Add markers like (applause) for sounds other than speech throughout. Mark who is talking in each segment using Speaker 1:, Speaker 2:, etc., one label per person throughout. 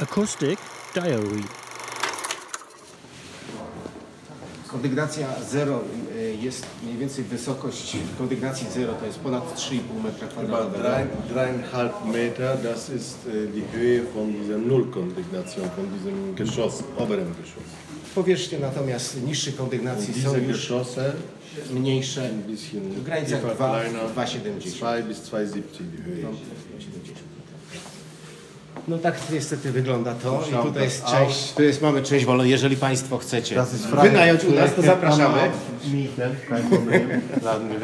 Speaker 1: Acoustic Diary.
Speaker 2: Kondygnacja 0 y, jest mniej więcej wysokość kondygnacji 0 to jest ponad 3,5 metra kwadratowego.
Speaker 3: drei, dreieinhalb Meter, das ist äh, die Höhe von dieser Nullkondignation, von diesem Geschoss, oberen Geschoss.
Speaker 2: Powierzchnie natomiast niższych kondygnacji są już
Speaker 3: Geschosse
Speaker 2: mniejsze
Speaker 3: bisschen
Speaker 2: w granicach
Speaker 3: tiefer,
Speaker 2: 2,
Speaker 3: kleiner,
Speaker 2: 2,70.
Speaker 3: 2 bis 2,70 die Höhe.
Speaker 2: No tak niestety wygląda to i tutaj jest część, tu jest, mamy część wolną, jeżeli Państwo chcecie
Speaker 3: Das ist frei.
Speaker 2: wynająć u nas, to zapraszamy.
Speaker 3: Mieten, kein Problem. Laden wir.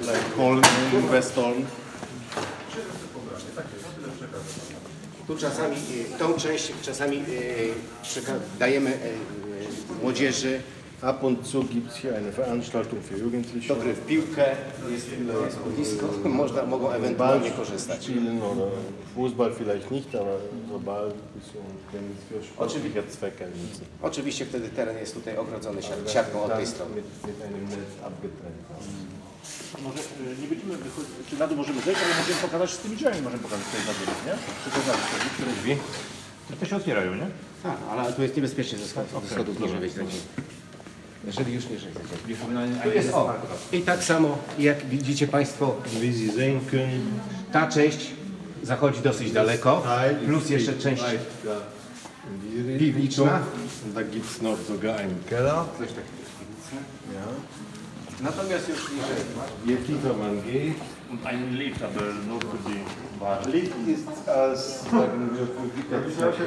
Speaker 3: Vielleicht Westholm.
Speaker 2: Tu czasami y, tą część czasami y, przeka- dajemy y, y, młodzieży
Speaker 3: Ab und zu gibt es hier eine Veranstaltung für Jugendliche.
Speaker 2: dobry w piłkę, jest, jest boisko, (laughs) można, mogą ewentualnie korzystać.
Speaker 3: spielen oder Fußball vielleicht nicht, aber so Ball, bisschen Tennis für sportliche Zwecke nutzen.
Speaker 2: Oczywiście wtedy teren jest tutaj ogrodzony siat- siatką od tej strony.
Speaker 3: mit, mit einem Netz abgetrennt.
Speaker 4: Może y, nie będziemy wychodzić, czy na dół możemy zejść, ale możemy pokazać z tymi drzwiami, możemy pokazać tutaj na dół, nie? Przekazać sobie, które drzwi. No to się otwierają, nie?
Speaker 2: Tak, ale tu jest niebezpiecznie ze schodów, ze schodów niżej wejść. Jeżeli już niżej zejść. Tu jest o. I tak samo jak widzicie Państwo,
Speaker 3: Wie Sie sehen können,
Speaker 2: ta część zachodzi dosyć daleko,
Speaker 3: Teil
Speaker 2: plus jeszcze
Speaker 3: geht
Speaker 2: część
Speaker 3: weit da in diese
Speaker 2: piwniczna.
Speaker 3: Und da gibt es noch sogar einen Keller.
Speaker 2: Coś takiego. Natomiast już niżej.
Speaker 3: Je tiefer man geht,
Speaker 4: Und einen Lift, aber nur für die Ware.
Speaker 3: Licht ist als, sagen wir, für Gitterzwecke.